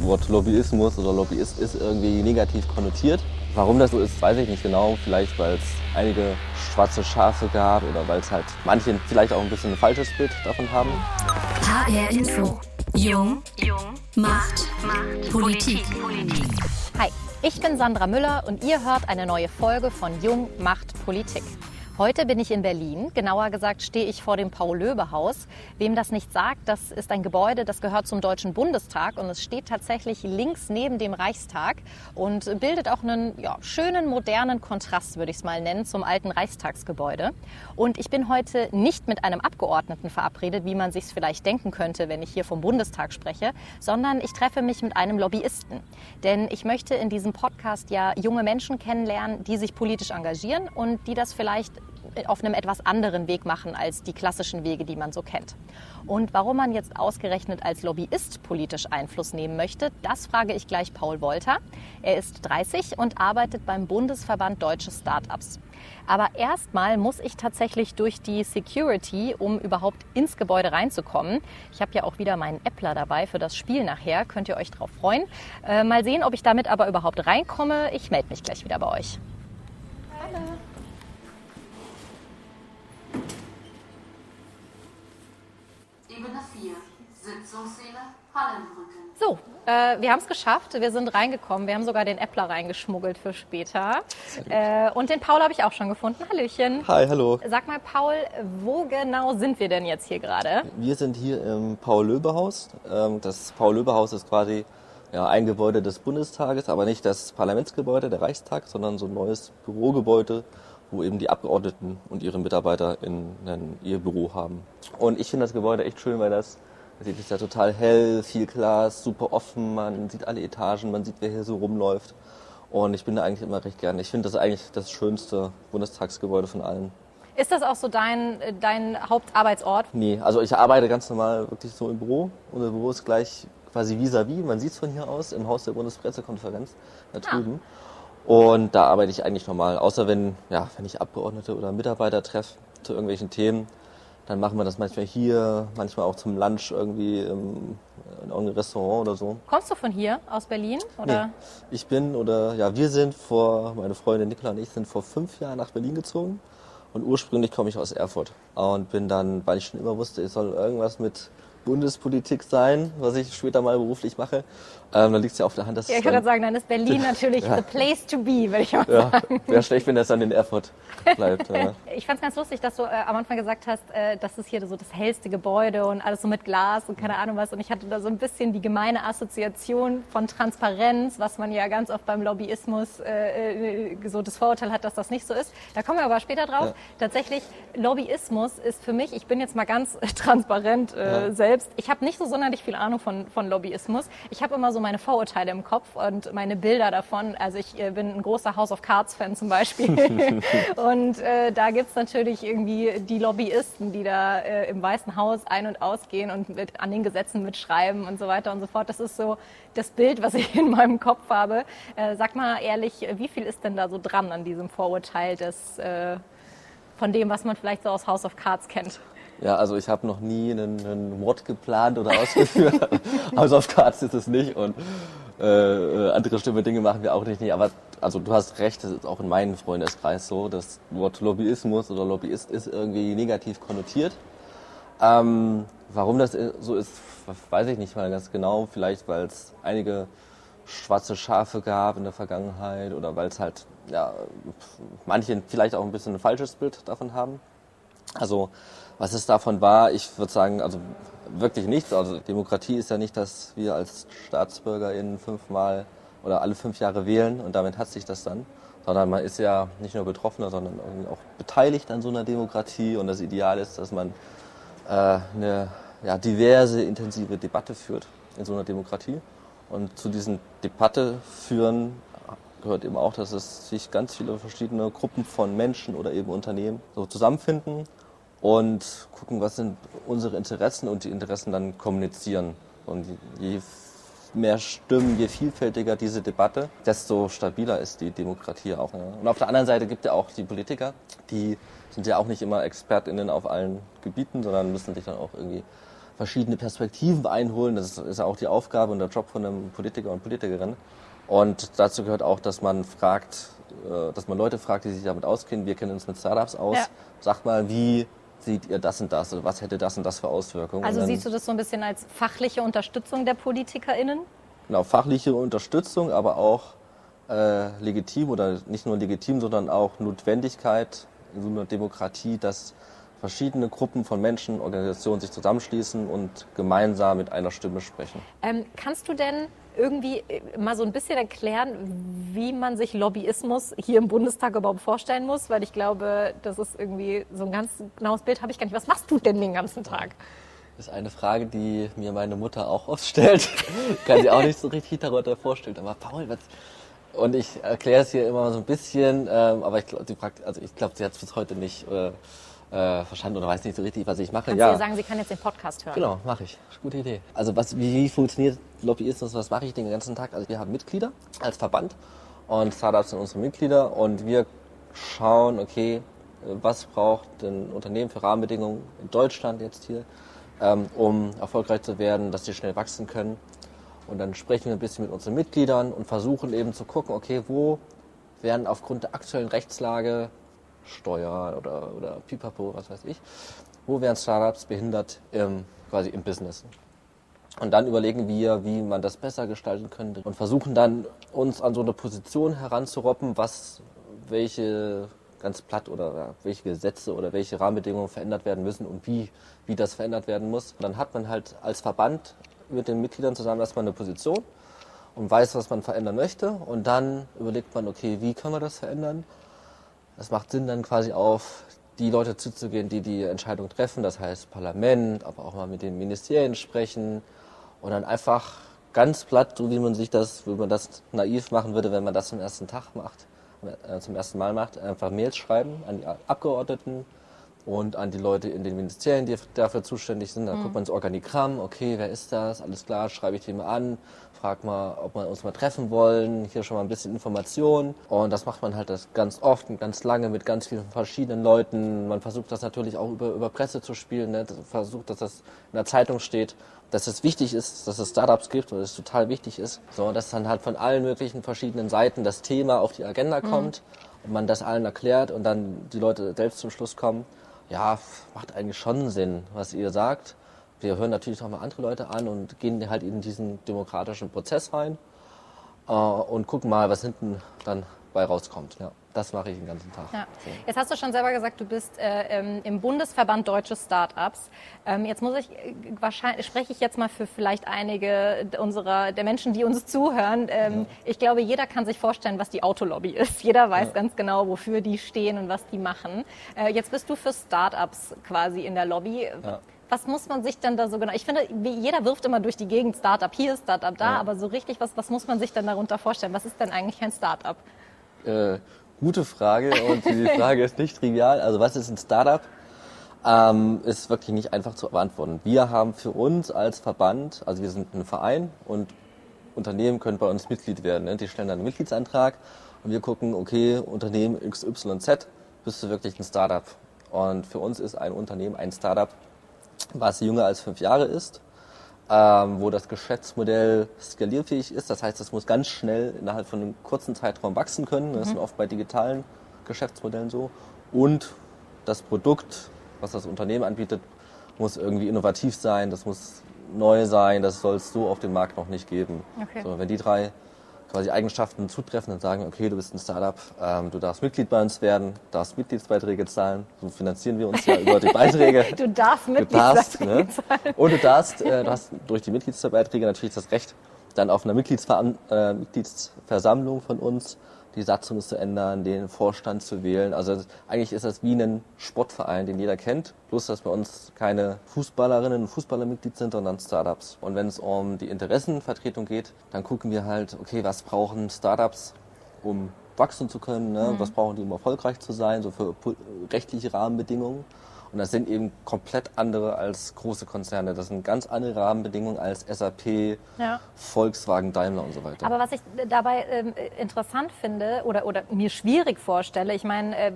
Wort Lobbyismus oder Lobbyist ist irgendwie negativ konnotiert. Warum das so ist, weiß ich nicht genau. Vielleicht, weil es einige schwarze Schafe gab oder weil es halt manche vielleicht auch ein bisschen ein falsches Bild davon haben. HR Info. Jung. Jung. Macht. Macht. Politik. Politik. Hi, ich bin Sandra Müller und ihr hört eine neue Folge von Jung macht Politik. Heute bin ich in Berlin. Genauer gesagt stehe ich vor dem Paul-Löbe-Haus. Wem das nicht sagt, das ist ein Gebäude, das gehört zum Deutschen Bundestag und es steht tatsächlich links neben dem Reichstag und bildet auch einen ja, schönen modernen Kontrast, würde ich es mal nennen, zum alten Reichstagsgebäude. Und ich bin heute nicht mit einem Abgeordneten verabredet, wie man sich vielleicht denken könnte, wenn ich hier vom Bundestag spreche, sondern ich treffe mich mit einem Lobbyisten. Denn ich möchte in diesem Podcast ja junge Menschen kennenlernen, die sich politisch engagieren und die das vielleicht auf einem etwas anderen Weg machen als die klassischen Wege, die man so kennt. Und warum man jetzt ausgerechnet als Lobbyist politisch Einfluss nehmen möchte, das frage ich gleich Paul Wolter. Er ist 30 und arbeitet beim Bundesverband Deutsche Startups. Aber erstmal muss ich tatsächlich durch die Security, um überhaupt ins Gebäude reinzukommen. Ich habe ja auch wieder meinen Äppler dabei für das Spiel nachher. Könnt ihr euch drauf freuen. Äh, mal sehen, ob ich damit aber überhaupt reinkomme. Ich melde mich gleich wieder bei euch. So, äh, wir haben es geschafft. Wir sind reingekommen. Wir haben sogar den Äppler reingeschmuggelt für später. Äh, und den Paul habe ich auch schon gefunden. Hallöchen. Hi, hallo. Sag mal, Paul, wo genau sind wir denn jetzt hier gerade? Wir sind hier im Paul-Löbe-Haus. Ähm, das Paul-Löbe-Haus ist quasi ja, ein Gebäude des Bundestages, aber nicht das Parlamentsgebäude, der Reichstag, sondern so ein neues Bürogebäude, wo eben die Abgeordneten und ihre Mitarbeiter in, in ihr Büro haben. Und ich finde das Gebäude echt schön, weil das, das ist ja total hell, viel Glas, super offen, man sieht alle Etagen, man sieht, wer hier so rumläuft. Und ich bin da eigentlich immer recht gerne. Ich finde das eigentlich das schönste Bundestagsgebäude von allen. Ist das auch so dein, dein Hauptarbeitsort? Nee, also ich arbeite ganz normal wirklich so im Büro. Unser Büro ist gleich quasi vis-à-vis, man sieht es von hier aus, im Haus der Bundespressekonferenz da drüben. Ah. Und da arbeite ich eigentlich normal. Außer wenn, ja, wenn ich Abgeordnete oder Mitarbeiter treffe zu irgendwelchen Themen, dann machen wir das manchmal hier, manchmal auch zum Lunch irgendwie im, in irgendeinem Restaurant oder so. Kommst du von hier, aus Berlin? Oder? Nee. Ich bin, oder ja, wir sind vor, meine Freundin Nicola und ich sind vor fünf Jahren nach Berlin gezogen. Und ursprünglich komme ich aus Erfurt. Und bin dann, weil ich schon immer wusste, ich soll irgendwas mit Bundespolitik sein, was ich später mal beruflich mache. Ähm, dann liegt es ja auf der Hand, dass Ja, ich würde sagen, dann ist Berlin natürlich ja. the place to be, würde ich mal ja. sagen. Wäre schlecht, wenn das dann in Erfurt bleibt. Ja. ich fand es ganz lustig, dass du äh, am Anfang gesagt hast, äh, das ist hier so das hellste Gebäude und alles so mit Glas und keine Ahnung was. Und ich hatte da so ein bisschen die gemeine Assoziation von Transparenz, was man ja ganz oft beim Lobbyismus äh, äh so das Vorurteil hat, dass das nicht so ist. Da kommen wir aber später drauf. Tatsächlich, Lobbyismus ist für mich, ich bin jetzt mal ganz transparent äh, selbst, selbst, ich habe nicht so sonderlich viel Ahnung von, von Lobbyismus. Ich habe immer so meine Vorurteile im Kopf und meine Bilder davon. Also ich äh, bin ein großer House of Cards-Fan zum Beispiel. und äh, da gibt's natürlich irgendwie die Lobbyisten, die da äh, im Weißen Haus ein- und ausgehen und mit, an den Gesetzen mitschreiben und so weiter und so fort. Das ist so das Bild, was ich in meinem Kopf habe. Äh, sag mal ehrlich, wie viel ist denn da so dran an diesem Vorurteil des, äh, von dem, was man vielleicht so aus House of Cards kennt? Ja, also ich habe noch nie einen, einen Mod geplant oder ausgeführt. House of Cards ist es nicht und äh, andere schlimme Dinge machen wir auch nicht. Aber also du hast recht, das ist auch in meinem Freundeskreis so. Das Wort Lobbyismus oder Lobbyist ist irgendwie negativ konnotiert. Ähm, warum das so ist, weiß ich nicht mal ganz genau. Vielleicht weil es einige schwarze Schafe gab in der Vergangenheit oder weil es halt ja manche vielleicht auch ein bisschen ein falsches Bild davon haben. Also was es davon war, ich würde sagen, also wirklich nichts. Also Demokratie ist ja nicht, dass wir als StaatsbürgerInnen fünfmal oder alle fünf Jahre wählen und damit hat sich das dann. Sondern man ist ja nicht nur Betroffener, sondern auch beteiligt an so einer Demokratie. Und das Ideal ist, dass man äh, eine ja, diverse, intensive Debatte führt in so einer Demokratie. Und zu diesen Debatte führen gehört eben auch, dass es sich ganz viele verschiedene Gruppen von Menschen oder eben Unternehmen so zusammenfinden und gucken, was sind unsere Interessen und die Interessen dann kommunizieren. Und je mehr Stimmen, je vielfältiger diese Debatte, desto stabiler ist die Demokratie auch. Und auf der anderen Seite gibt es ja auch die Politiker, die sind ja auch nicht immer ExpertInnen auf allen Gebieten, sondern müssen sich dann auch irgendwie verschiedene Perspektiven einholen. Das ist auch die Aufgabe und der Job von einem Politiker und Politikerin. Und dazu gehört auch, dass man fragt, äh, dass man Leute fragt, die sich damit auskennen. Wir kennen uns mit Startups aus. Ja. Sagt mal, wie seht ihr das und das? Oder was hätte das und das für Auswirkungen? Also siehst du das so ein bisschen als fachliche Unterstützung der PolitikerInnen? Genau, fachliche Unterstützung, aber auch äh, legitim oder nicht nur legitim, sondern auch Notwendigkeit in so einer Demokratie, dass verschiedene Gruppen von Menschen, Organisationen sich zusammenschließen und gemeinsam mit einer Stimme sprechen. Ähm, kannst du denn irgendwie äh, mal so ein bisschen erklären, wie man sich Lobbyismus hier im Bundestag überhaupt vorstellen muss? Weil ich glaube, das ist irgendwie so ein ganz genaues Bild habe ich gar nicht. Was machst du denn den ganzen Tag? Das ist eine Frage, die mir meine Mutter auch oft stellt. Kann sie auch nicht so richtig darunter vorstellen. Aber Paul, was, und ich erkläre es hier immer so ein bisschen, ähm, aber ich glaube, also ich sie hat es bis heute nicht äh, äh, verstanden oder weiß nicht so richtig, was ich mache. Kannst ja. du sagen, sie kann jetzt den Podcast hören? Genau, mache ich. Gute Idee. Also was, wie, wie funktioniert Lobbyismus? Was mache ich den ganzen Tag? Also wir haben Mitglieder als Verband und Startups sind unsere Mitglieder und wir schauen, okay, was braucht ein Unternehmen für Rahmenbedingungen in Deutschland jetzt hier, ähm, um erfolgreich zu werden, dass sie schnell wachsen können und dann sprechen wir ein bisschen mit unseren Mitgliedern und versuchen eben zu gucken, okay, wo werden aufgrund der aktuellen Rechtslage, Steuer oder, oder Pipapo, was weiß ich, wo werden Startups behindert im, quasi im Business. Und dann überlegen wir, wie man das besser gestalten könnte und versuchen dann uns an so eine Position heranzuroppen, was, welche ganz platt oder welche Gesetze oder welche Rahmenbedingungen verändert werden müssen und wie, wie das verändert werden muss. Und dann hat man halt als Verband mit den Mitgliedern zusammen erstmal eine Position und weiß, was man verändern möchte. Und dann überlegt man, okay, wie können wir das verändern? Es macht Sinn, dann quasi auf die Leute zuzugehen, die die Entscheidung treffen, das heißt Parlament, aber auch mal mit den Ministerien sprechen und dann einfach ganz platt, so wie man sich das, wie man das naiv machen würde, wenn man das zum ersten Tag macht, äh, zum ersten Mal macht, einfach Mails schreiben an die Abgeordneten, und an die Leute in den Ministerien, die dafür zuständig sind. Da mhm. guckt man ins Organigramm, okay, wer ist das? Alles klar, schreibe ich den mal an, frag mal, ob wir uns mal treffen wollen, hier schon mal ein bisschen Information. Und das macht man halt das ganz oft und ganz lange mit ganz vielen verschiedenen Leuten. Man versucht das natürlich auch über, über Presse zu spielen, ne? versucht, dass das in der Zeitung steht, dass es wichtig ist, dass es Startups gibt und es total wichtig ist. So, dass dann halt von allen möglichen verschiedenen Seiten das Thema auf die Agenda mhm. kommt mhm. und man das allen erklärt und dann die Leute selbst zum Schluss kommen ja, macht eigentlich schon Sinn, was ihr sagt. Wir hören natürlich auch mal andere Leute an und gehen halt in diesen demokratischen Prozess rein äh, und gucken mal, was hinten dann bei rauskommt. Ja, das mache ich den ganzen Tag. Ja. Jetzt hast du schon selber gesagt, du bist äh, ähm, im Bundesverband Deutsche Startups. Ähm, jetzt muss ich äh, wahrscheinlich spreche ich jetzt mal für vielleicht einige unserer der Menschen, die uns zuhören. Ähm, ja. Ich glaube, jeder kann sich vorstellen, was die Autolobby ist. Jeder weiß ja. ganz genau, wofür die stehen und was die machen. Äh, jetzt bist du für Startups quasi in der Lobby. Was muss man sich denn da so genau? Ich finde, jeder wirft immer durch die Gegend Startup hier, Startup da, aber so richtig, was, was muss man sich denn darunter vorstellen? Was ist denn eigentlich ein Startup? Äh, gute Frage und die Frage ist nicht trivial. Also was ist ein Startup? Ähm, ist wirklich nicht einfach zu beantworten. Wir haben für uns als Verband, also wir sind ein Verein und Unternehmen können bei uns Mitglied werden. Ne? Die stellen dann einen Mitgliedsantrag und wir gucken, okay, Unternehmen XYZ, bist du wirklich ein Startup? Und für uns ist ein Unternehmen ein Startup, was jünger als fünf Jahre ist, ähm, wo das Geschäftsmodell skalierfähig ist. Das heißt, es muss ganz schnell innerhalb von einem kurzen Zeitraum wachsen können. Das mhm. ist oft bei digitalen Geschäftsmodellen so. Und das Produkt, was das Unternehmen anbietet, muss irgendwie innovativ sein, das muss neu sein, das soll es so auf dem Markt noch nicht geben. Okay. So, wenn die drei quasi Eigenschaften zutreffen und sagen, okay, du bist ein Startup, ähm, du darfst Mitglied bei uns werden, darfst Mitgliedsbeiträge zahlen, so finanzieren wir uns ja über die Beiträge. du darfst Mitgliedsbeiträge ne? zahlen. Und du darfst, äh, du hast durch die Mitgliedsbeiträge natürlich das Recht, dann auf einer Mitgliedsver äh, Mitgliedsversammlung von uns die Satzung zu ändern, den Vorstand zu wählen. Also eigentlich ist das wie ein Sportverein, den jeder kennt, bloß dass bei uns keine Fußballerinnen und Fußballer Mitglied sind, sondern Startups. Und wenn es um die Interessenvertretung geht, dann gucken wir halt, okay, was brauchen Startups, um wachsen zu können, ne? Mhm. was brauchen die, um erfolgreich zu sein, so für rechtliche Rahmenbedingungen. Und das sind eben komplett andere als große Konzerne. Das sind ganz andere Rahmenbedingungen als SAP, ja. Volkswagen, Daimler und so weiter. Aber was ich dabei äh, interessant finde oder, oder mir schwierig vorstelle, ich meine, äh,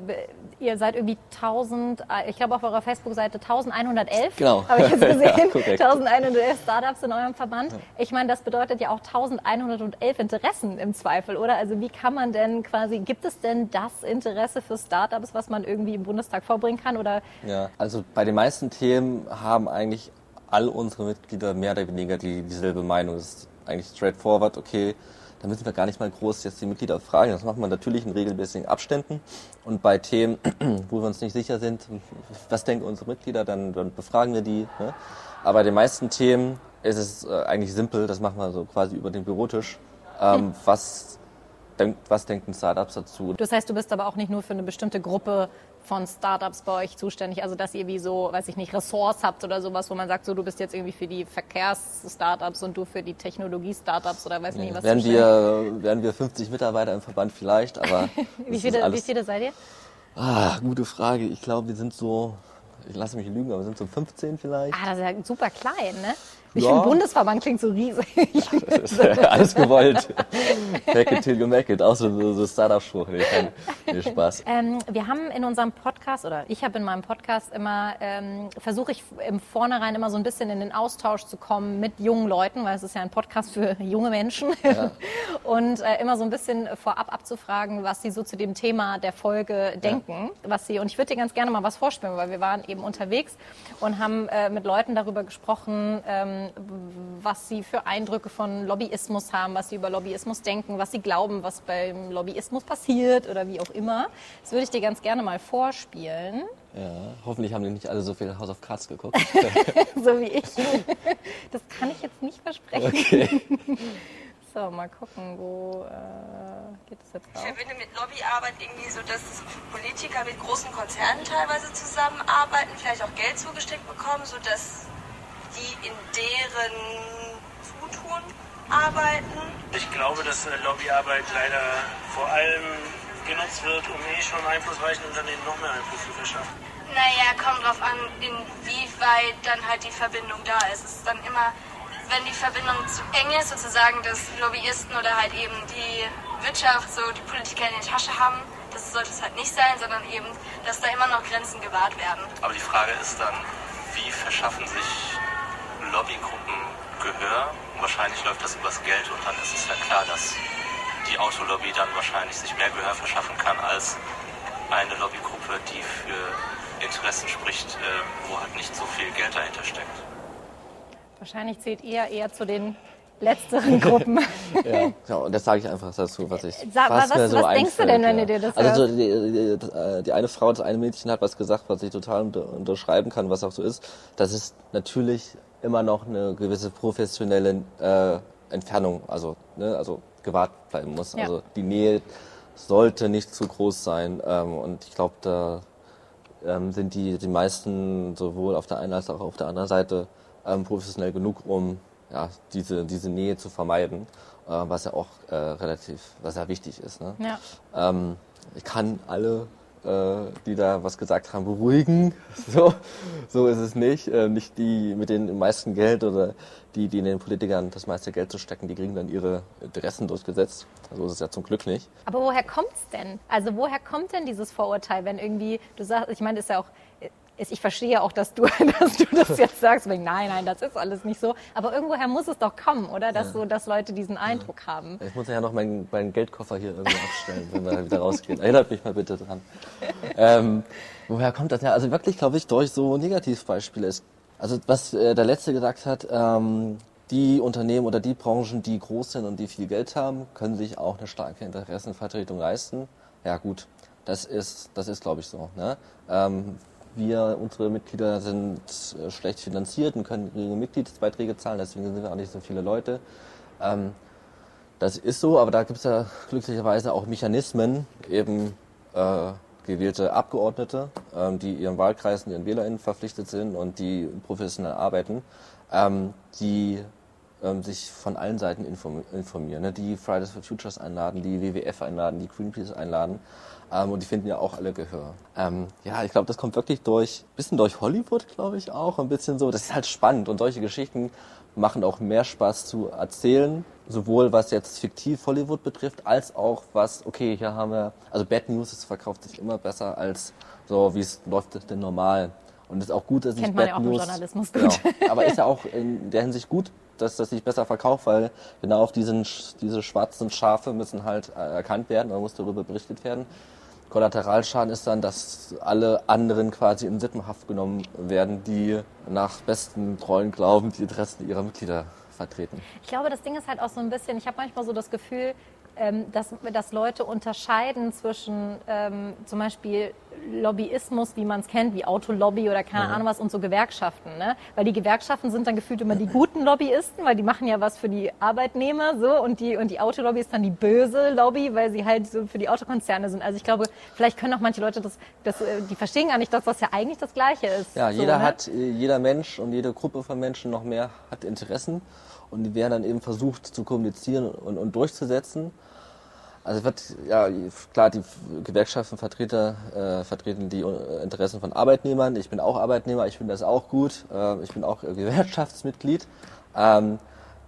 ihr seid irgendwie 1000, äh, ich glaube auf eurer Facebook-Seite 1111. Genau. Habe ich jetzt gesehen. Ja, korrekt. 1111 Startups in eurem Verband. Ich meine, das bedeutet ja auch 1111 Interessen im Zweifel, oder? Also wie kann man denn quasi, gibt es denn das Interesse für Startups, was man irgendwie im Bundestag vorbringen kann? Oder Ja, also bei den meisten Themen haben eigentlich all unsere Mitglieder mehr oder weniger die, dieselbe Meinung. Das ist eigentlich straightforward, okay, da müssen wir gar nicht mal groß jetzt die Mitglieder fragen. Das macht man natürlich in regelmäßigen Abständen. Und bei Themen, wo wir uns nicht sicher sind, was denken unsere Mitglieder, dann, dann befragen wir die. Ne? Aber bei den meisten Themen ist es äh, eigentlich simpel, das machen wir so quasi über den Bürotisch. Ähm, was, denkt, was denken Startups dazu? das heißt, du bist aber auch nicht nur für eine bestimmte Gruppe von Startups bei euch zuständig, also dass ihr wie so, weiß ich nicht, Ressorts habt oder sowas, wo man sagt, so du bist jetzt irgendwie für die Verkehrs-Startups und du für die Technologie-Startups oder weiß ich nicht was Wären wir, wären wir 50 Mitarbeiter im Verband vielleicht, aber Wie viele, wie viele seid ihr? Ah, gute Frage. Ich glaube, wir sind so, ich lasse mich lügen, aber wir sind so 15 vielleicht. Ah, das ist ja super klein, ne? Ich Ja. finde, Bundesverband klingt so riesig. Ist alles gewollt. Make it till you make it. Auch so, so, Startup-Spruch. Nee, nee, Spaß. Ähm, wir haben in unserem Podcast, oder ich habe in meinem Podcast immer, ähm, versuche ich im Vornherein immer so ein bisschen in den Austausch zu kommen mit jungen Leuten, weil es ist ja ein Podcast für junge Menschen. Und äh, immer so ein bisschen vorab abzufragen, was sie so zu dem Thema der Folge denken. Was sie, und ich würde dir ganz gerne mal was vorspielen, weil wir waren eben unterwegs und haben äh, mit Leuten darüber gesprochen, ähm, was sie für Eindrücke von Lobbyismus haben, was sie über Lobbyismus denken, was sie glauben, was beim Lobbyismus passiert oder wie auch immer. Das würde ich dir ganz gerne mal vorspielen, Ja, hoffentlich haben die nicht alle so viel House of Cards geguckt. so wie ich. Das kann ich jetzt nicht versprechen. Okay. So, mal gucken, wo äh, geht es jetzt Ich raus? verbinde mit Lobbyarbeit irgendwie so, dass Politiker mit großen Konzernen teilweise zusammenarbeiten, vielleicht auch Geld zugesteckt bekommen, sodass die in deren Zutun arbeiten. Ich glaube, dass äh, Lobbyarbeit leider vor allem genutzt wird, um eh schon einflussreichen Unternehmen noch mehr Einfluss zu verschaffen. Naja, kommt drauf an, inwieweit dann halt die Verbindung da ist. Es ist dann immer, wenn die Verbindung zu eng ist, sozusagen, dass Lobbyisten oder halt eben die Wirtschaft so die Politiker in der Tasche haben, das sollte es halt nicht sein, sondern eben, dass da immer noch Grenzen gewahrt werden. Aber die Frage ist dann, wie verschaffen sich Lobbygruppen Gehör? Wahrscheinlich läuft das übers Geld und dann ist es ja klar, dass die Autolobby dann wahrscheinlich sich mehr Gehör verschaffen kann als eine Lobbygruppe, die für Interessen spricht, äh, wo halt nicht so viel Geld dahinter steckt. Wahrscheinlich zählt ihr eher zu den letzteren Gruppen. Ja, und das sage ich einfach dazu, was ich Sag, was, was- so was denkst du denn, wenn ja. du dir das Also so, die, die, die eine Frau, das eine Mädchen hat was gesagt, was ich total unter, unterschreiben kann, was auch so ist. Das ist natürlich immer noch eine gewisse professionelle äh, Entfernung, also ne, also gewahrt bleiben muss. Ja. Also die Nähe sollte nicht zu groß sein. Ähm, und ich glaube, da ähm, sind die, die meisten sowohl auf der einen als auch auf der anderen Seite ähm, professionell genug, um ja, diese, diese Nähe zu vermeiden, äh, was ja auch äh, relativ, was ja wichtig ist. Ne? Ja. Ähm, ich kann alle, äh, die da was gesagt haben, beruhigen. So, so ist es nicht. Äh, nicht die mit den meisten Geld oder die, die in den Politikern das meiste Geld zu stecken, die kriegen dann ihre Interessen durchgesetzt. So ist es ja zum Glück nicht. Aber woher kommt's denn? Also woher kommt denn dieses Vorurteil, wenn irgendwie, du sagst, ich meine, das ist ja auch, ist, ich verstehe auch, dass du, dass du das jetzt sagst, wegen, nein, nein, das ist alles nicht so. Aber irgendwoher muss es doch kommen, oder? Dass so, dass Leute diesen Eindruck haben. Ich muss ja noch meinen, meinen Geldkoffer hier irgendwie abstellen, wenn wir wieder rausgehen. Erinnert mich mal bitte dran. Ähm, woher kommt das? Ja, also wirklich, glaube ich, durch so Negativbeispiele ist. Also was äh, der Letzte gesagt hat, ähm, die Unternehmen oder die Branchen, die groß sind und die viel Geld haben, können sich auch eine starke Interessenvertretung leisten. Ja gut, das ist, das ist glaube ich so. Ne? Ähm, wir, unsere Mitglieder sind äh, schlecht finanziert und können geringe Mitgliedsbeiträge zahlen, deswegen sind wir auch nicht so viele Leute. Ähm, das ist so, aber da gibt es ja glücklicherweise auch Mechanismen, eben äh, gewählte Abgeordnete, ähm, die ihren Wahlkreisen, ihren WählerInnen verpflichtet sind und die professionell arbeiten, ähm, die ähm, sich von allen Seiten inform informieren, ne? die Fridays for Futures einladen, die WWF einladen, die Greenpeace einladen ähm, und die finden ja auch alle Gehör. Ähm, ja, ich glaube, das kommt wirklich durch, bisschen durch Hollywood, glaube ich auch, ein bisschen so. Das ist halt spannend und solche Geschichten machen auch mehr Spaß zu erzählen, sowohl was jetzt fiktiv Hollywood betrifft, als auch was, okay, hier haben wir, also Bad News, es verkauft sich immer besser als so, wie es läuft denn normal. Und es ist auch gut, dass Kennt sich man Bad ja auch im News, Journalismus gut. Genau. aber ist ja auch in der Hinsicht gut, dass das sich besser verkauft, weil genau auf diesen, diese schwarzen Schafe müssen halt äh, erkannt werden, da muss darüber berichtet werden. Kollateralschaden ist dann, dass alle anderen quasi in Sippenhaft genommen werden, die nach besten treuen Glauben die Interessen ihrer Mitglieder vertreten. Ich glaube, das Ding ist halt auch so ein bisschen, ich habe manchmal so das Gefühl, dass, dass Leute unterscheiden zwischen ähm, zum Beispiel Lobbyismus, wie man es kennt, wie Autolobby oder keine Ahnung was, und so Gewerkschaften. Ne? Weil die Gewerkschaften sind dann gefühlt immer die guten Lobbyisten, weil die machen ja was für die Arbeitnehmer so und die, und die Autolobby ist dann die böse Lobby, weil sie halt so für die Autokonzerne sind. Also ich glaube, vielleicht können auch manche Leute das, das äh, die verstehen gar nicht, dass das ja eigentlich das Gleiche ist. Ja, so, jeder ne? hat, äh, jeder Mensch und jede Gruppe von Menschen noch mehr hat Interessen und die werden dann eben versucht zu kommunizieren und, und durchzusetzen. Also wird, ja, klar, die Gewerkschaftenvertreter äh, vertreten die äh, Interessen von Arbeitnehmern. Ich bin auch Arbeitnehmer, ich finde das auch gut. Äh, ich bin auch äh, Gewerkschaftsmitglied. Ähm,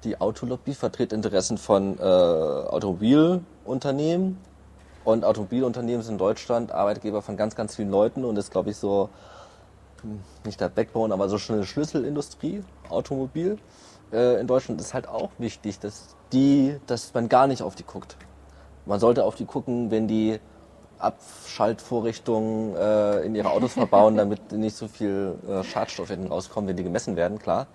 die Autolobby vertritt Interessen von äh, Automobilunternehmen. Und Automobilunternehmen sind in Deutschland Arbeitgeber von ganz, ganz vielen Leuten und ist, glaube ich, so nicht der Backbone, aber so eine Schlüsselindustrie, Automobil äh, in Deutschland ist halt auch wichtig, dass die, dass man gar nicht auf die guckt. Man sollte auf die gucken, wenn die Abschaltvorrichtungen äh, in ihre Autos verbauen, damit nicht so viel äh, Schadstoffe hinten rauskommen, wenn die gemessen werden, klar.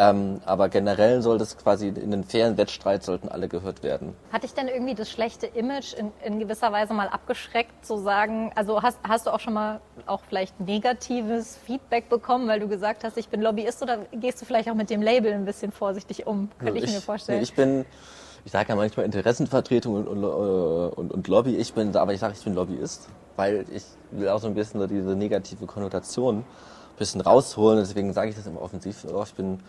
Ähm, aber generell soll das quasi in den fairen Wettstreit sollten alle gehört werden. Hat dich denn irgendwie das schlechte Image in, in gewisser Weise mal abgeschreckt, zu sagen, also hast, hast du auch schon mal auch vielleicht negatives Feedback bekommen, weil du gesagt hast, ich bin Lobbyist oder gehst du vielleicht auch mit dem Label ein bisschen vorsichtig um? Könnte ich, mir vorstellen. Nee, ich bin, ich sage ja manchmal Interessenvertretung und, und, äh, und, und Lobby. Ich bin, aber ich sage, ich bin Lobbyist, weil ich will auch so ein bisschen diese negative Konnotation bisschen rausholen. Deswegen sage ich das immer offensiv. Ich bin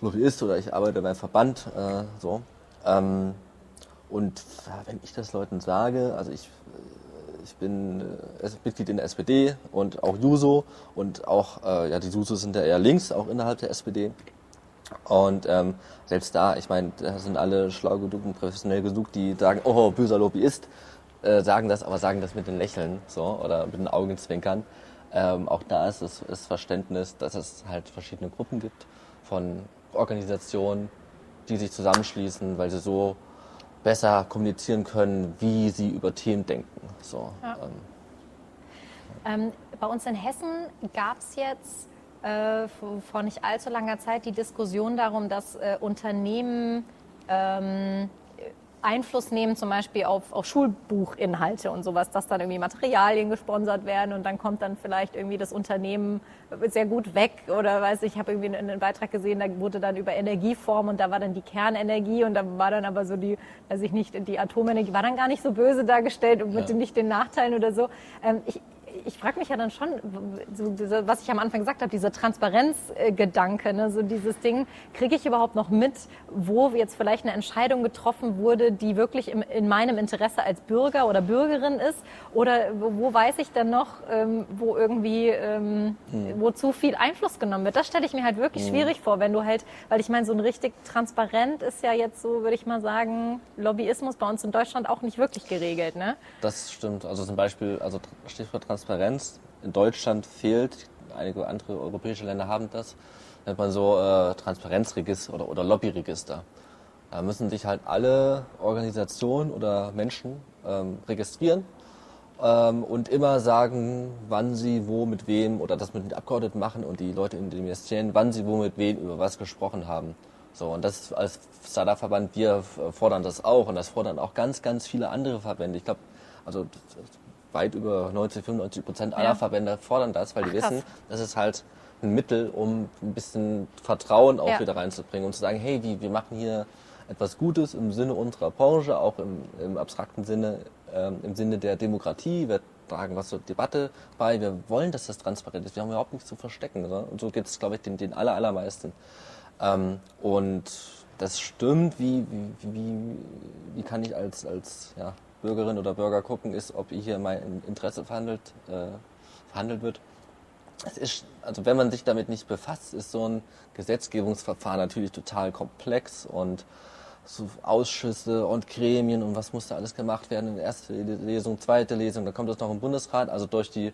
Lobbyist oder ich arbeite beim Verband. Äh, so. Ähm, und wenn ich das Leuten sage, also ich, äh, ich bin äh, Mitglied in der SPD und auch Juso und auch, äh, ja, die Jusos sind ja eher links, auch innerhalb der SPD. Und ähm, selbst da, ich meine, da sind alle schlau genug und professionell genug, die sagen, oh, böser Lobbyist, äh, sagen das, aber sagen das mit den Lächeln so oder mit den Augenzwinkern. Ähm, auch da ist es ist Verständnis, dass es halt verschiedene Gruppen gibt von Organisationen, die sich zusammenschließen, weil sie so besser kommunizieren können, wie sie über Themen denken. So, Ja. ähm, Ähm, bei uns in Hessen gab es jetzt äh, vor, nicht allzu langer Zeit die Diskussion darum, dass äh, Unternehmen ähm, Einfluss nehmen, zum Beispiel auf, auf Schulbuchinhalte und sowas, dass dann irgendwie Materialien gesponsert werden und dann kommt dann vielleicht irgendwie das Unternehmen sehr gut weg oder weiß ich, ich habe irgendwie einen, Beitrag gesehen, da wurde dann über Energieform und da war dann die Kernenergie und da war dann aber so die, weiß ich nicht, die Atomenergie war dann gar nicht so böse dargestellt und mit Ja. nicht den Nachteilen oder so. Ähm, ich, ich frage mich ja dann schon, so diese, was ich am Anfang gesagt habe, dieser Transparenzgedanke, ne, so dieses Ding, kriege ich überhaupt noch mit, wo jetzt vielleicht eine Entscheidung getroffen wurde, die wirklich im, in meinem Interesse als Bürger oder Bürgerin ist? Oder wo, wo weiß ich dann noch, ähm, wo irgendwie, ähm, wo zu viel Einfluss genommen wird? Das stelle ich mir halt wirklich schwierig vor, wenn du halt, weil ich meine, so ein richtig transparent ist ja jetzt so, würde ich mal sagen, Lobbyismus bei uns in Deutschland auch nicht wirklich geregelt, ne? Das stimmt. Also zum Beispiel, also Stichwort Transparenz. In Deutschland fehlt, einige andere europäische Länder haben das, nennt man so äh, Transparenzregister oder, oder Lobbyregister. Da müssen sich halt alle Organisationen oder Menschen ähm, registrieren ähm, und immer sagen, wann sie wo mit wem oder das mit den Abgeordneten machen und die Leute in den Ministerien, wann sie wo mit wem über was gesprochen haben. So, und das als Startup-Verband, wir fordern das auch und das fordern auch ganz, ganz viele andere Verbände. Ich glaube, also weit über 90, 95 Prozent aller Ja. Verbände fordern das, weil die Ach, krass. wissen, das ist halt ein Mittel, um ein bisschen Vertrauen auch Ja. wieder reinzubringen und zu sagen, hey, wie, wir machen hier etwas Gutes im Sinne unserer Branche, auch im, im abstrakten Sinne, ähm, im Sinne der Demokratie. Wir tragen was zur Debatte bei. Wir wollen, dass das transparent ist. Wir haben überhaupt nichts zu verstecken. Ne? Und so geht es, glaube ich, den, den aller, allermeisten. Ähm, und das stimmt, wie, wie, wie, wie kann ich als, als ja, Bürgerin oder Bürger gucken, ist, ob hier mein Interesse verhandelt, äh, verhandelt wird. Es ist, also wenn man sich damit nicht befasst, ist so ein Gesetzgebungsverfahren natürlich total komplex und so Ausschüsse und Gremien und was muss da alles gemacht werden. Erste Lesung, zweite Lesung, dann kommt das noch im Bundesrat. Also durch die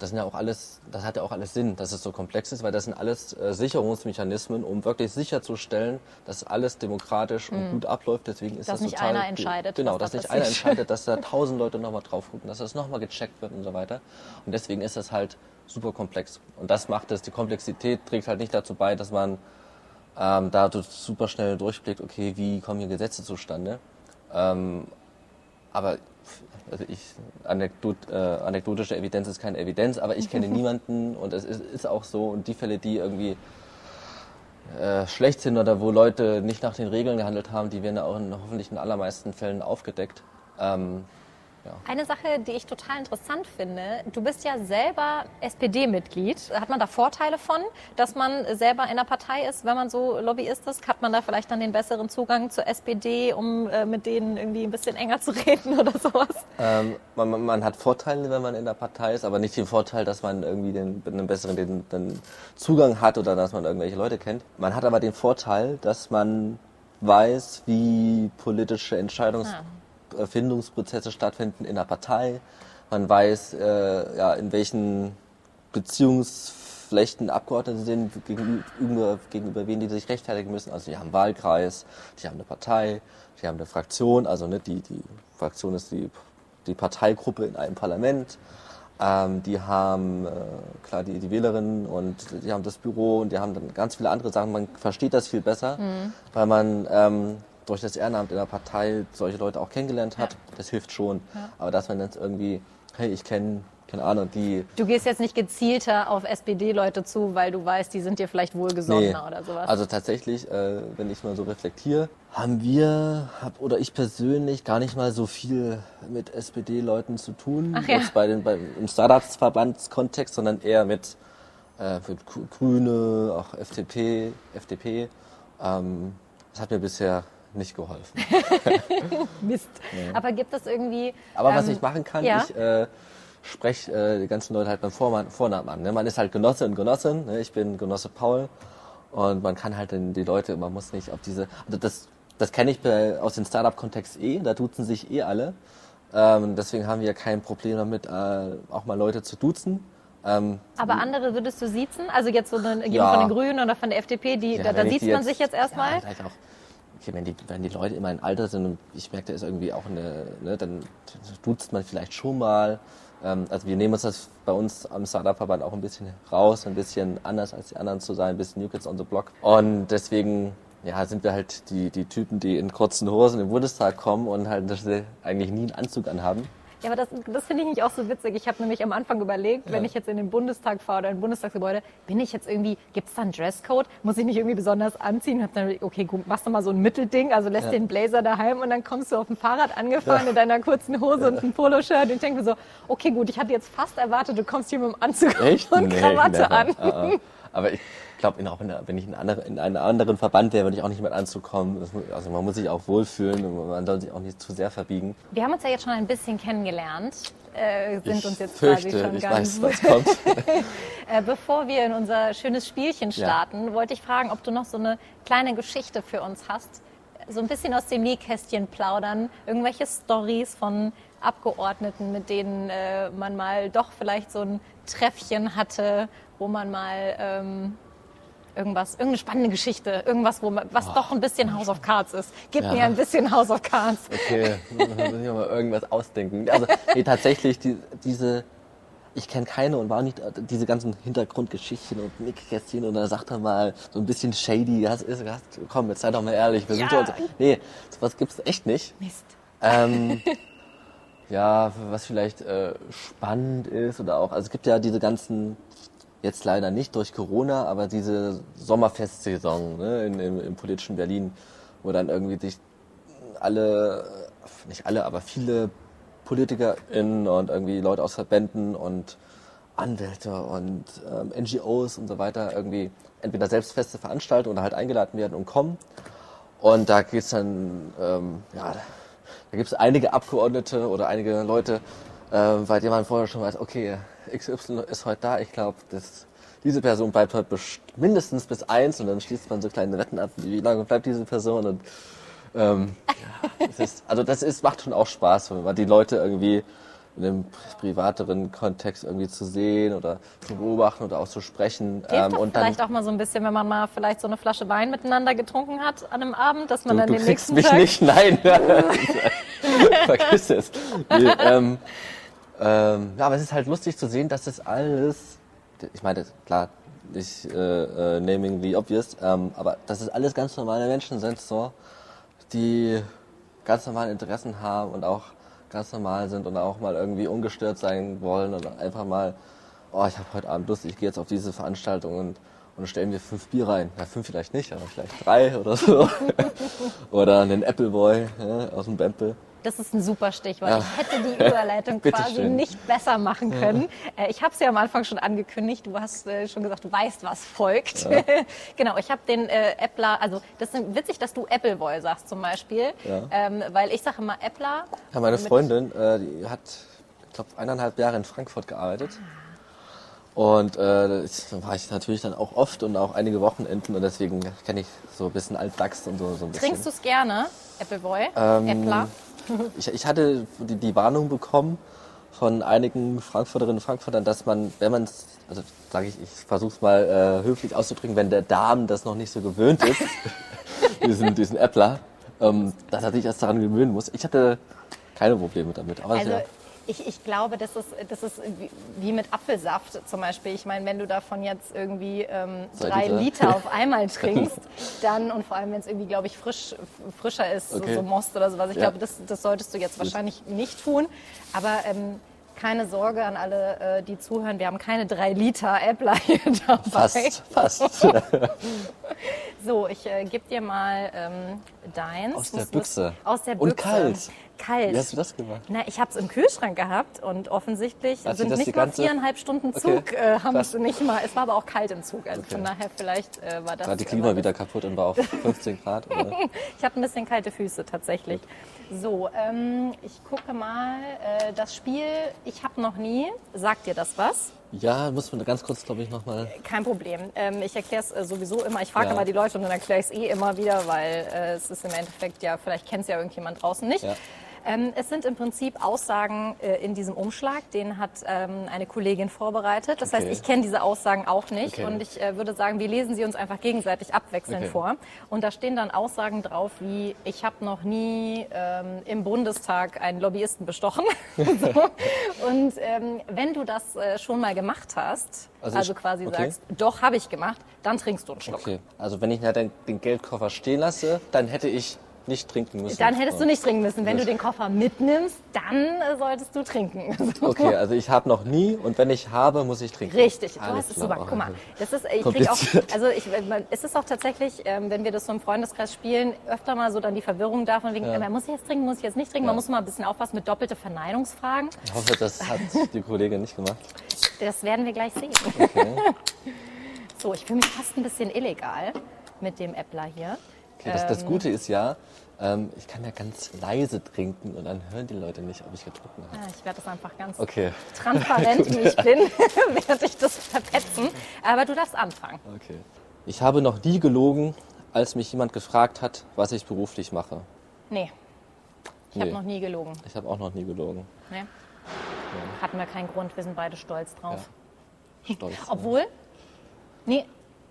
das sind ja auch alles, das hat ja auch alles Sinn, dass es so komplex ist, weil das sind alles äh, Sicherungsmechanismen, um wirklich sicherzustellen, dass alles demokratisch und gut abläuft. Deswegen ist Dass das nicht total einer entscheidet, Genau, dass nicht passiert. einer entscheidet, dass da tausend Leute nochmal drauf gucken, dass das nochmal gecheckt wird und so weiter. Und deswegen ist das halt super komplex. Und das macht es, die Komplexität trägt halt nicht dazu bei, dass man ähm, da super schnell durchblickt, okay, wie kommen hier Gesetze zustande. Ähm, aber also ich, anekdot, äh, anekdotische Evidenz ist keine Evidenz, aber ich kenne niemanden und es ist, ist auch so und die Fälle, die irgendwie äh, schlecht sind oder wo Leute nicht nach den Regeln gehandelt haben, die werden auch in, hoffentlich in allermeisten Fällen aufgedeckt. Ähm, Eine Sache, die ich total interessant finde, du bist ja selber SPD-Mitglied. Hat man da Vorteile von, dass man selber in der Partei ist, wenn man so Lobbyist ist? Hat man da vielleicht dann den besseren Zugang zur SPD, um äh, mit denen irgendwie ein bisschen enger zu reden oder sowas? ähm, man, man- hat Vorteile, wenn man in der Partei ist, aber nicht den Vorteil, dass man irgendwie den, einen besseren den, den Zugang hat oder dass man irgendwelche Leute kennt. Man hat aber den Vorteil, dass man weiß, wie politische Entscheidungsfindungsprozesse stattfinden in der Partei. Man weiß, äh, ja, in welchen Beziehungsflechten Abgeordnete sind, gegenüber, gegenüber wen die sich rechtfertigen müssen. Also die haben einen Wahlkreis, die haben eine Partei, die haben eine Fraktion, also ne, die, die Fraktion ist die, die Parteigruppe in einem Parlament. Ähm, die haben äh, klar die, die Wählerinnen und die haben das Büro und die haben dann ganz viele andere Sachen. Man versteht das viel besser, weil man ähm, durch das Ehrenamt in der Partei solche Leute auch kennengelernt hat. Das hilft schon. Aber dass man jetzt irgendwie, hey, ich kenne, keine Ahnung, die Du gehst jetzt nicht gezielter auf SPD-Leute zu, weil du weißt, die sind dir vielleicht wohlgesonnener oder sowas. Also tatsächlich, äh, wenn ich mal so reflektiere, haben wir, hab, oder ich persönlich, gar nicht mal so viel mit SPD-Leuten zu tun. Ach ja. Jetzt bei den, bei, Im Startups-Verbandskontext, sondern eher mit, äh, mit Grüne, auch FDP, FDP. Ähm, das hat mir bisher nicht geholfen. Mist. Aber gibt es irgendwie. Aber was ähm, ich machen kann, ja. ich äh, spreche äh, die ganzen Leute halt beim Vormann, Vornamen an. Ne? Man ist halt Genosse und Genossin. Ne? Ich bin Genosse Paul. Und man kann halt die Leute, man muss nicht auf diese. Also das, das kenne ich aus dem Startup-Kontext eh, da duzen sich eh alle. Ähm, deswegen haben wir kein Problem damit, äh, auch mal Leute zu duzen. Ähm, Aber andere würdest du siezen? Also jetzt so eine, jemand Ja. von den Grünen oder von der FDP, die, Ja, da, da sieht man sich jetzt erstmal. Ja, Okay, wenn die, wenn die Leute immer ein Alter sind und ich merke, da ist irgendwie auch eine, ne, dann duzt man vielleicht schon mal. Ähm, also wir nehmen uns das bei uns am Startup-Verband auch ein bisschen raus, ein bisschen anders als die anderen zu sein, ein bisschen New Kids on the Block. Und deswegen ja, sind wir halt die, die Typen, die in kurzen Hosen im Bundestag kommen und halt sie eigentlich nie einen Anzug anhaben. Ja, aber das, das finde ich nicht auch so witzig. Ich habe nämlich am Anfang überlegt, wenn ich jetzt in den Bundestag fahre oder in ein Bundestagsgebäude, bin ich jetzt irgendwie, gibt es da einen Dresscode? Muss ich mich irgendwie besonders anziehen? Hab dann okay, gut, machst du mal so ein Mittelding, also lässt Ja. den Blazer daheim und dann kommst du auf dem Fahrrad angefahren in deiner kurzen Hose und einem Poloshirt und ich denke mir so, okay, gut, ich hatte jetzt fast erwartet, du kommst hier mit dem Anzug und Nee, Krawatte never. an. Ah, ah. Aber ich glaube, auch wenn ich in, andere, in einen anderen Verband wäre, würde ich auch nicht mit Anzug kommen. Das, mu- also man muss sich auch wohlfühlen und man soll sich auch nicht zu sehr verbiegen. Wir haben uns ja jetzt schon ein bisschen kennengelernt, äh, sind ich uns jetzt fürchte, quasi schon ich ganz weiß, was kommt. Äh, bevor wir in unser schönes Spielchen starten, wollte ich fragen, ob du noch so eine kleine Geschichte für uns hast. So ein bisschen aus dem Nähkästchen plaudern. Irgendwelche Stories von Abgeordneten, mit denen äh, man mal doch vielleicht so ein Treffchen hatte, wo man mal ähm, irgendwas, irgendeine spannende Geschichte, irgendwas, wo man, was doch ein bisschen House of Cards ist. Gib Ja. mir ein bisschen House of Cards. Okay, muss ich mal irgendwas ausdenken. Also nee, tatsächlich, die, diese, ich kenne keine und war nicht diese ganzen Hintergrundgeschichten und Nickkästchen und da sagt er mal so ein bisschen shady, hast, ist, hast, komm, jetzt sei doch mal ehrlich, wir sind Ja. so, nee, sowas gibt's echt nicht. Mist. Ähm, ja, was vielleicht äh, spannend ist oder auch, also es gibt ja diese ganzen, jetzt leider nicht durch Corona, aber diese Sommerfestsaison ne, in, im, im politischen Berlin, wo dann irgendwie sich alle, nicht alle, aber viele PolitikerInnen und irgendwie Leute aus Verbänden und Anwälte und ähm, NGOs und so weiter irgendwie entweder selbst feste veranstalten oder halt eingeladen werden und kommen. Und da geht's dann, ähm, ja, da gibt es einige Abgeordnete oder einige Leute, äh, bei denen man vorher schon weiß, okay, XY ist heute da, ich glaube, diese Person bleibt heute mindestens bis eins und dann schließt man so kleine Wetten ab, wie lange bleibt diese Person und ähm, ja, ist, also das ist, macht schon auch Spaß, wenn man die Leute irgendwie in einem privateren Kontext irgendwie zu sehen oder zu beobachten oder auch zu sprechen. Hilft ähm, und dann, vielleicht auch mal so ein bisschen, wenn man mal vielleicht so eine Flasche Wein miteinander getrunken hat an einem Abend, dass man du, dann du den nächsten mich Tag nicht, nein. Vergiss es. Nee, ähm, ähm, ja, aber es ist halt lustig zu sehen, dass das alles, ich meine, klar, nicht äh, äh, naming the obvious, ähm, aber dass es alles ganz normale Menschen sind, so, die ganz normale Interessen haben und auch ganz normal sind und auch mal irgendwie ungestört sein wollen oder einfach mal, oh, ich habe heute Abend Lust, ich gehe jetzt auf diese Veranstaltung und, und stelle mir fünf Bier rein. Ja, fünf vielleicht nicht, aber vielleicht drei oder so. oder einen Appleboy ja, aus dem Bempel. Das ist ein super Stichwort. Ja. Ich hätte die Überleitung quasi schön. nicht besser machen können. Äh, Ich habe es ja am Anfang schon angekündigt. Du hast äh, schon gesagt, du weißt, was folgt. genau, ich habe den äh, Äppler, also das ist witzig, dass du Appleboy sagst zum Beispiel, Ja. ähm, weil ich sage immer Äppler. Ja, meine Freundin, äh, die hat, ich glaube, eineinhalb Jahre in Frankfurt gearbeitet. Und äh, da war ich natürlich dann auch oft und auch einige Wochenenden und deswegen kenne ich so ein bisschen Altdachs und so, so ein bisschen. Trinkst du es gerne, Appleboy? Ähm, Äppler? Ich, ich hatte die, die Warnung bekommen von einigen Frankfurterinnen und Frankfurtern, dass man, wenn man es, also sage ich, ich versuche es mal äh, höflich auszudrücken, wenn der Darm das noch nicht so gewöhnt ist, diesen, diesen Äppler, ähm, dass er sich erst daran gewöhnen muss. Ich hatte keine Probleme damit. Aber Also ja, ich, ich glaube, das ist, das ist wie, mit Apfelsaft zum Beispiel. Ich meine, wenn du davon jetzt irgendwie ähm, drei Liter. Liter auf einmal trinkst, dann und vor allem, wenn es irgendwie, glaube ich, frisch, frischer ist, Okay. so, so Most oder sowas, ich Ja. glaube, das, das solltest du jetzt wahrscheinlich nicht tun. Aber ähm, keine Sorge an alle, äh, die zuhören, wir haben keine drei Liter Äppler hier dabei. fast, fast. So, ich äh, gebe dir mal ähm, deins. Aus der Büchse. Aus der Und Büchse. kalt. Kalt. Wie hast du das gemacht? Na, ich habe es im Kühlschrank gehabt und offensichtlich Hat sie sind nicht die mal ganze- viereinhalb Stunden Okay, Zug, äh, haben krass. es nicht mal. Es war aber auch kalt im Zug, also Okay. von daher vielleicht äh, war das. War die äh, Klima wieder kaputt und war auf 15 Grad? Oder? Ich habe ein bisschen kalte Füße tatsächlich. So, ähm, ich gucke mal äh, das Spiel. Ich habe noch nie. Sagt dir das was? Ja, muss man ganz kurz, glaube ich, nochmal. Kein Problem. Ähm, ich erkläre es äh, sowieso immer. Ich frage Ja. immer die Leute und dann erkläre ich es eh immer wieder, weil äh, es ist im Endeffekt ja, vielleicht kennt es ja irgendjemand draußen nicht. Ja. Ähm, es sind im Prinzip Aussagen äh, in diesem Umschlag, den hat ähm, eine Kollegin vorbereitet. Das heißt, Okay. ich kenne diese Aussagen auch nicht Okay. und ich äh, würde sagen, wir lesen sie uns einfach gegenseitig abwechselnd Okay. vor. Und da stehen dann Aussagen drauf wie, ich habe noch nie ähm, im Bundestag einen Lobbyisten bestochen. so. Und ähm, wenn du das äh, schon mal gemacht hast, Also also, quasi sagst, doch, habe ich gemacht, dann trinkst du einen Schluck. Okay, also wenn ich den, den Geldkoffer stehen lasse, dann hätte ich nicht trinken müssen. Dann hättest du nicht trinken müssen. Wenn Das- du den Koffer mitnimmst, dann äh, solltest du trinken. So. Okay, also ich habe noch nie und wenn ich habe, muss ich trinken. Richtig, du Alles hast es super. Guck mal, das ist, ich krieg auch, also ich, man, es ist auch tatsächlich, ähm, wenn wir das so im Freundeskreis spielen, öfter mal so dann die Verwirrung davon wegen, Ja. äh, muss ich jetzt trinken, muss ich jetzt nicht trinken. Man Ja. muss mal ein bisschen aufpassen mit doppelte Verneinungsfragen. Ich hoffe, das hat die Kollegin nicht gemacht. Das werden wir gleich sehen. Okay. So, ich fühle mich fast ein bisschen illegal mit dem Äppler hier. Okay das, das Ähm. Gute ist ja, ähm, ich kann ja ganz leise trinken und dann hören die Leute nicht, ob ich getrunken habe. Ja, ich werde das einfach ganz Okay, transparent, wie ich bin, werde ich das verpetzen. Aber du darfst anfangen. okay. Ich habe noch nie gelogen, als mich jemand gefragt hat, was ich beruflich mache. Nee, ich habe Nee. noch nie gelogen. Ich habe auch noch nie gelogen. Nee. Hatten wir keinen Grund, wir sind beide stolz drauf. Stolz. Obwohl, nee,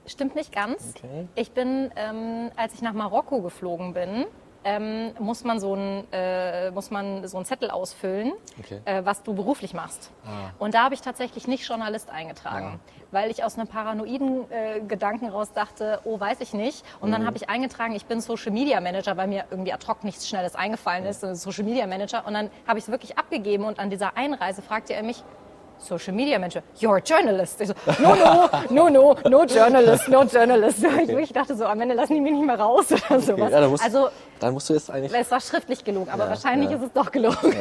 stimmt nicht ganz. Okay. Ich bin, ähm, als ich nach Marokko geflogen bin, ähm, muss man so ein äh, muss man so einen Zettel ausfüllen, Okay. äh, was du beruflich machst. Ah. Und da habe ich tatsächlich nicht Journalist eingetragen, weil ich aus einem paranoiden äh, Gedanken raus dachte, oh, weiß ich nicht. Und Mhm. dann habe ich eingetragen, ich bin Social Media Manager, weil mir irgendwie ad hoc nichts Schnelles eingefallen ist, äh, Social Media Manager. Und dann habe ich es wirklich abgegeben und an dieser Einreise fragte er mich, Social Media Manager, you're a journalist. Ich so, no, no, no, no, no journalist, no journalist. Ich wirklich dachte so, am Ende lassen die mich nicht mehr raus oder sowas. ja, da musst- also, Dann musst du jetzt eigentlich. es war schriftlich gelogen, aber Ja, wahrscheinlich ja. ist es doch gelogen.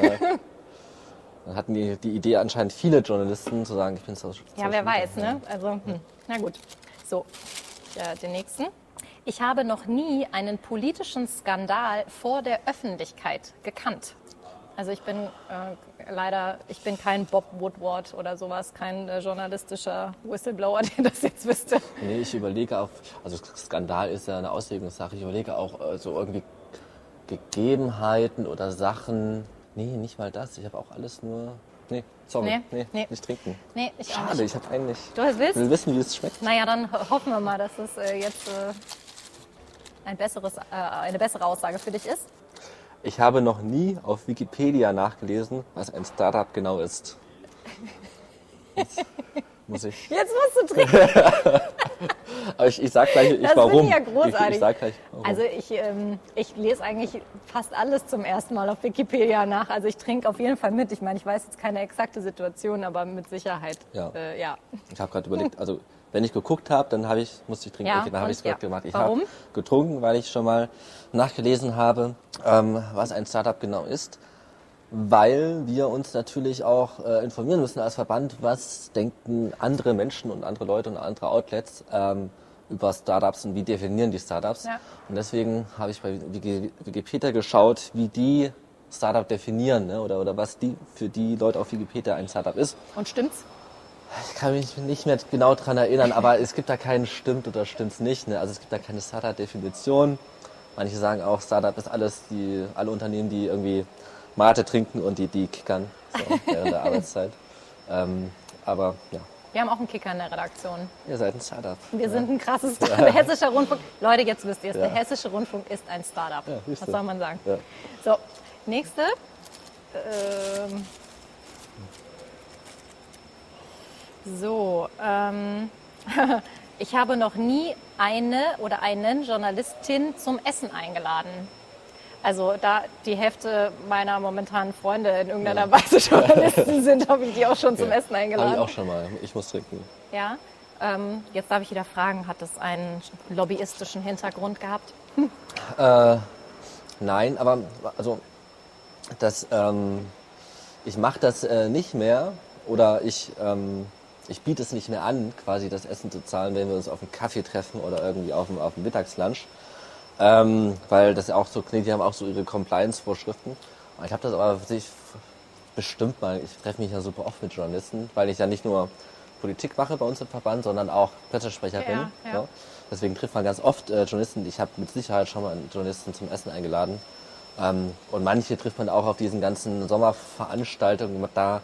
Dann hatten die, die Idee anscheinend viele Journalisten zu sagen, ich bin Social Ja, wer weiß, Media. ne? Also, hm. na gut. So, den nächsten. Ich habe noch nie einen politischen Skandal vor der Öffentlichkeit gekannt. Also ich bin äh, leider, ich bin kein Bob Woodward oder sowas, kein äh, journalistischer Whistleblower, der das jetzt wüsste. Nee, ich überlege auch, also Skandal ist ja eine Auslegungssache, ich überlege auch äh, so irgendwie Gegebenheiten oder Sachen. Nee, nicht mal das. Ich habe auch alles nur. Nee, sorry. Nee, Nee, nee. nicht trinken. Nee, ich auch Schade, nicht. ich habe eigentlich. Du willst? will wissen, wie es schmeckt. Naja, dann ho- hoffen wir mal, dass es äh, jetzt äh, ein besseres, äh, eine bessere Aussage für dich ist. Ich habe noch nie auf Wikipedia nachgelesen, was ein Startup genau ist. Jetzt muss ich. Jetzt musst du trinken. Aber ich, ich sag gleich, ich Das warum. ich ja großartig. Ich, ich sag gleich, warum. Also ich, ähm, ich lese eigentlich fast alles zum ersten Mal auf Wikipedia nach. Also ich trinke auf jeden Fall mit. Ich meine, ich weiß jetzt keine exakte Situation, aber mit Sicherheit. Ja. Äh, ja. Ich habe gerade überlegt, also wenn ich geguckt habe, dann habe ich, musste ich trinken. Ja, okay, dann habe ich es Ja. gemacht. Ich Warum? habe getrunken, weil ich schon mal nachgelesen habe, ähm, was ein Startup genau ist. Weil wir uns natürlich auch äh, informieren müssen als Verband, was denken andere Menschen und andere Leute und andere Outlets ähm, über Startups und wie definieren die Startups. Ja. Und deswegen habe ich bei Wiki- Wikipedia geschaut, wie die Startup definieren ne? oder, oder was die für die Leute auf Wikipedia ein Startup ist. Und stimmt's? Ich kann mich nicht mehr genau dran erinnern, aber es gibt da keinen stimmt oder stimmt's nicht. Ne? Also es gibt da keine Startup-Definition. Manche sagen auch, Startup ist alles, die, alle Unternehmen, die irgendwie Mate trinken und die, die kickern so, während der Arbeitszeit. Ähm, aber ja, Wir haben auch einen Kicker in der Redaktion. ihr seid ein Startup. Wir sind ein krasses Startup. Der Hessische Rundfunk. Leute, jetzt wisst ihr es. Ja. Der Hessische Rundfunk ist ein Startup. Ja, Was soll man sagen? Ja. So, nächste. Ähm, so, ähm, ich habe noch nie eine oder einen Journalistin zum Essen eingeladen. Also da die Hälfte meiner momentanen Freunde in irgendeiner Weise Journalisten sind, habe ich die auch schon zum Ja. Essen Habe eingeladen. ich auch schon mal. Ich muss trinken. Ja. Ähm, jetzt darf ich wieder fragen, hat es einen lobbyistischen Hintergrund gehabt? Nein, aber also das, ähm, ich mache das äh, nicht mehr oder ich, ähm, ich biete es nicht mehr an, quasi das Essen zu zahlen, wenn wir uns auf einen Kaffee treffen oder irgendwie auf dem, auf dem Mittagslunch. Ähm, weil das ja auch so klingt, die haben auch so ihre Compliance-Vorschriften. Ich habe das aber für sich bestimmt mal, ich treffe mich ja super oft mit Journalisten, weil ich ja nicht nur Politik mache bei uns im Verband, sondern auch Pressesprecher bin. Ja, ja. So. Deswegen trifft man ganz oft äh, Journalisten. Ich habe mit Sicherheit schon mal einen Journalisten zum Essen eingeladen. Ähm, und manche trifft man auch auf diesen ganzen Sommerveranstaltungen. Da,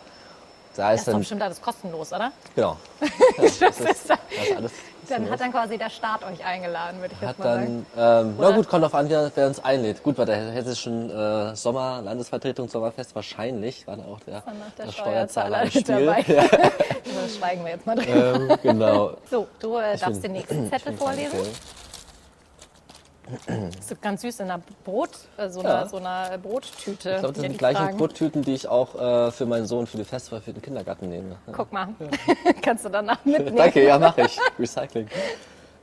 da Das ist ist doch dann, bestimmt alles kostenlos, oder? genau. Ja, das, ist, das ist alles. Dann hat dann quasi der Staat euch eingeladen, würde ich jetzt hat mal sagen. dann, ähm, na gut, kommt auf an, wer, wer uns einlädt. Gut, bei der hessischen äh, Sommer, Landesvertretung Sommerfest wahrscheinlich war da auch der, Dann der der Steuerzahler im Spiel. dabei. Da schweigen wir jetzt mal drüber. ähm, genau. So, du äh, darfst den nächsten Zettel vorlesen. Das ist ganz süß in einer Brot, äh, so, Ja. einer, so einer Brottüte. Ich glaube, das sind die gleichen Fragen. Brottüten, die ich auch äh, für meinen Sohn für die Festwahl für den Kindergarten nehme. Ja. Guck mal, kannst du danach mitnehmen. Danke, ja, mache ich. Recycling.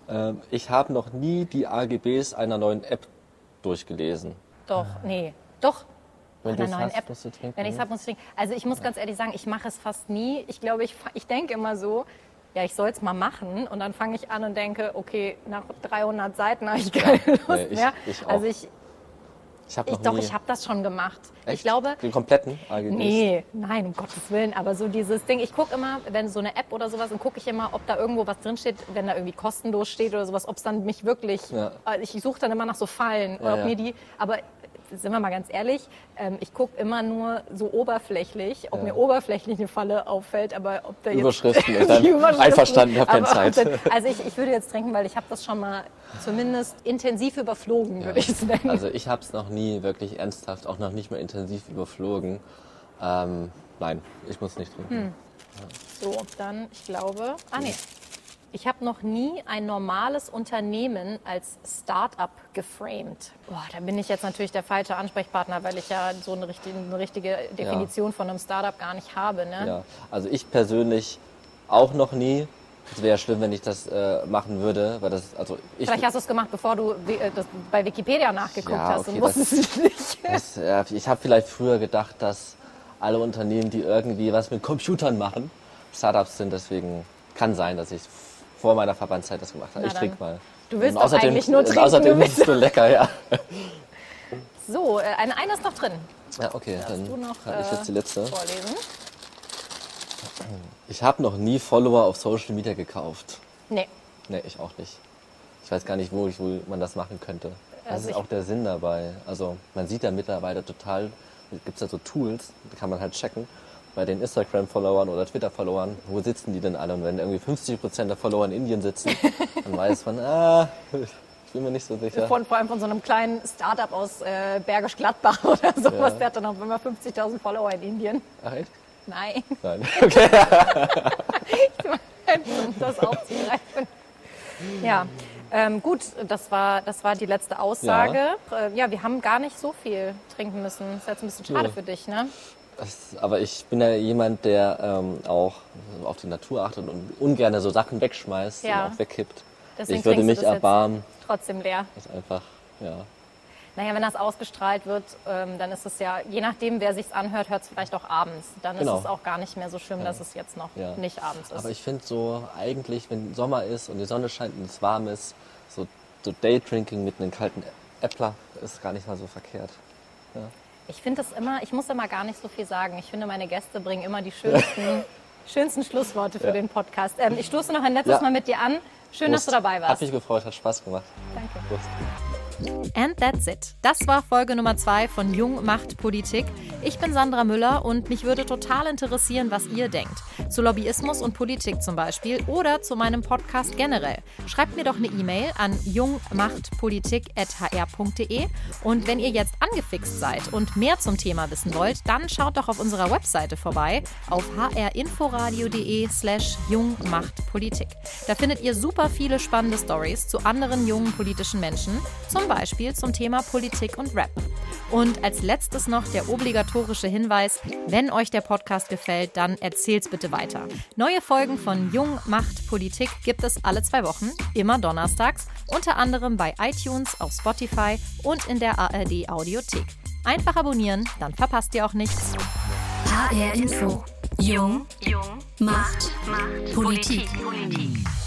Ähm, ich habe noch nie die AGBs einer neuen App durchgelesen. Doch, nee, doch. Wenn einer es neuen hast, App. musst du trinken. Wenn ich es habe, muss ich trinken. Also ich muss ganz ehrlich sagen, ich mache es fast nie. Ich glaube, ich, ich denke immer so, ja, ich soll es mal machen. Und dann fange ich an und denke, okay, nach 300 Seiten habe ich keine Lust nee, ich- mehr. ich auch. also ich, Ich habe ich doch, ich habe das schon gemacht. Ich Echt? glaube, Den kompletten AGBs? Nee, nein, um Gottes Willen. Aber so dieses Ding, ich gucke immer, wenn so eine App oder sowas, dann gucke ich immer, ob da irgendwo was drinsteht, wenn da irgendwie kostenlos steht oder sowas, ob es dann mich wirklich, Ja. äh, ich suche dann immer nach so Fallen, Ja, ob ja. mir die, aber sind wir mal ganz ehrlich, ähm, ich gucke immer nur so oberflächlich, ob Ja. mir oberflächlich eine Falle auffällt, aber ob da jetzt... Überschriften und dann Überschriften, einverstanden, ich habe keine Zeit. dann- Also ich, ich würde jetzt trinken, weil ich habe das schon mal zumindest intensiv überflogen, würde ich es nennen. Also ich habe es noch nie wirklich ernsthaft, auch noch nicht mal intensiv überflogen. Ähm, nein, ich muss nicht trinken. Hm. So, dann, ich glaube, ah nee, ich habe noch nie ein normales Unternehmen als Start-up geframed. Boah, da bin ich jetzt natürlich der falsche Ansprechpartner, weil ich ja so eine richtige, eine richtige Definition von einem Start-up gar nicht habe. Ne? Ja, also ich persönlich auch noch nie. Es wäre schlimm, wenn ich das äh, machen würde, weil das, also ich, Vielleicht hast du es gemacht, bevor du äh, bei Wikipedia nachgeguckt Ja, hast und okay, das- wusstest es nicht. das, äh, ich habe vielleicht früher gedacht, dass alle Unternehmen, die irgendwie was mit Computern machen, Startups sind. Deswegen kann sein, dass ich vor meiner Verbandszeit das gemacht habe. Na Ich dann. trinke mal. Du willst Und doch eigentlich nur trinken, Außerdem ist es so lecker, ja. So, äh, eine, eine ist noch drin. Ja, okay, dann du noch habe ich jetzt die letzte. äh, vorlesen. Ich habe noch nie Follower auf Social Media gekauft. Nee. Nee, ich auch nicht. Ich weiß gar nicht, wo, ich, wo man das machen könnte. Was Also ist auch der Sinn dabei? Also man sieht ja mittlerweile total, gibt es ja so Tools, da kann man halt checken, bei den Instagram-Followern oder Twitter-Followern, wo sitzen die denn alle? Und wenn irgendwie 50% der Follower in Indien sitzen, dann weiß man, ah, ich bin mir nicht so sicher. Von, vor allem von so einem kleinen Startup aus äh, Bergisch Gladbach oder sowas. Der hat dann auch immer 50.000 Follower in Indien. Ach echt? Nein, Nein. Okay. um das aufzugreifen. Ja, ähm, gut, das war, das war die letzte Aussage. Äh, ja, wir haben gar nicht so viel trinken müssen. Ist jetzt ein bisschen schade Ja. für dich, ne? Aber ich bin ja jemand, der ähm, auch auf die Natur achtet und ungern so Sachen wegschmeißt Ja. und auch wegkippt. Deswegen ich würde mich erbarmen, Trotzdem leer. das einfach, ja. Naja, wenn das ausgestrahlt wird, ähm, dann ist es ja, je nachdem, wer sich's anhört, hört es vielleicht auch abends. Dann Genau. ist es auch gar nicht mehr so schlimm, dass es jetzt noch Ja. nicht abends ist. Aber ich finde so eigentlich, wenn Sommer ist und die Sonne scheint und es warm ist, so, so Daydrinking mit einem kalten Äppler ist gar nicht mal so verkehrt. Ich finde das immer, ich muss immer gar nicht so viel sagen. Ich finde, meine Gäste bringen immer die schönsten, schönsten Schlussworte für Ja. den Podcast. Ähm, ich stoße noch ein letztes Ja. Mal mit dir an. Schön, dass du Prost. dabei Hat warst. mich gefreut, hat Spaß gemacht. Danke. Prost. And that's it. Das war Folge Nummer zwei von Jung macht Politik. Ich bin Sandra Müller und mich würde total interessieren, was ihr denkt. Zu Lobbyismus und Politik zum Beispiel oder zu meinem Podcast generell. Schreibt mir doch eine E-Mail an jungmachtpolitik.hr.de und wenn ihr jetzt angefixt seid und mehr zum Thema wissen wollt, dann schaut doch auf unserer Webseite vorbei auf hrinforadio.de slash jungmachtpolitik. Da findet ihr super viele spannende Stories zu anderen jungen politischen Menschen, zum Beispiel zum Thema Politik und Rap. Und als letztes noch der obligatorische Hinweis, wenn euch der Podcast gefällt, dann erzählt's bitte weiter. Neue Folgen von Jung macht Politik gibt es alle zwei Wochen, immer donnerstags, unter anderem bei iTunes, auf Spotify und in der ARD Audiothek. Einfach abonnieren, dann verpasst ihr auch nichts. HR Info. Jung Jung macht Politik. Politik.